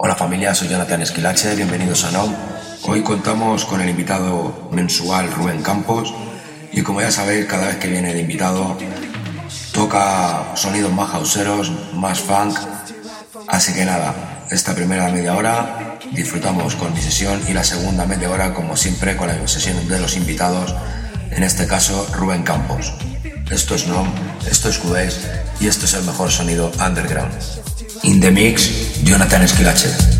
Hola familia, soy Jonathan Esquilache, bienvenidos a NOM. Hoy contamos con el invitado mensual Rubén Campos y como ya sabéis, cada vez que viene el invitado toca sonidos más houseeros, más funk. Así que nada, esta primera media hora disfrutamos con mi sesión y la segunda media hora, como siempre, con la sesión de los invitados, en este caso Rubén Campos. Esto es NOM, esto es Cubase y esto es el mejor sonido underground. In the mix, Jonathan Esquilache.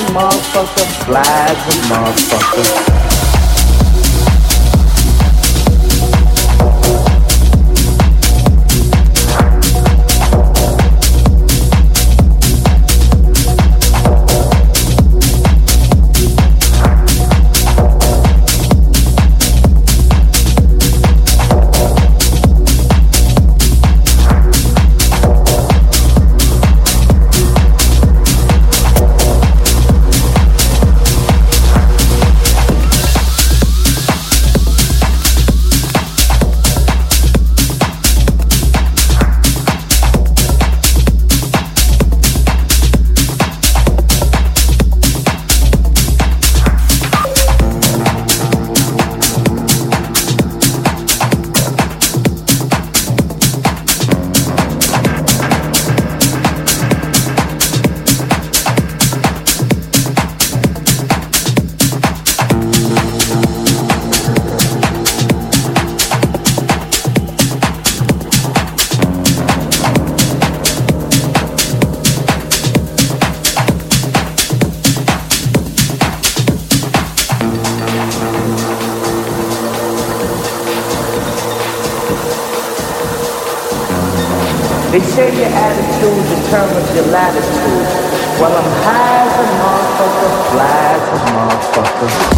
some determines your latitude. Well, I'm high as a motherfucker, fly as a motherfucker.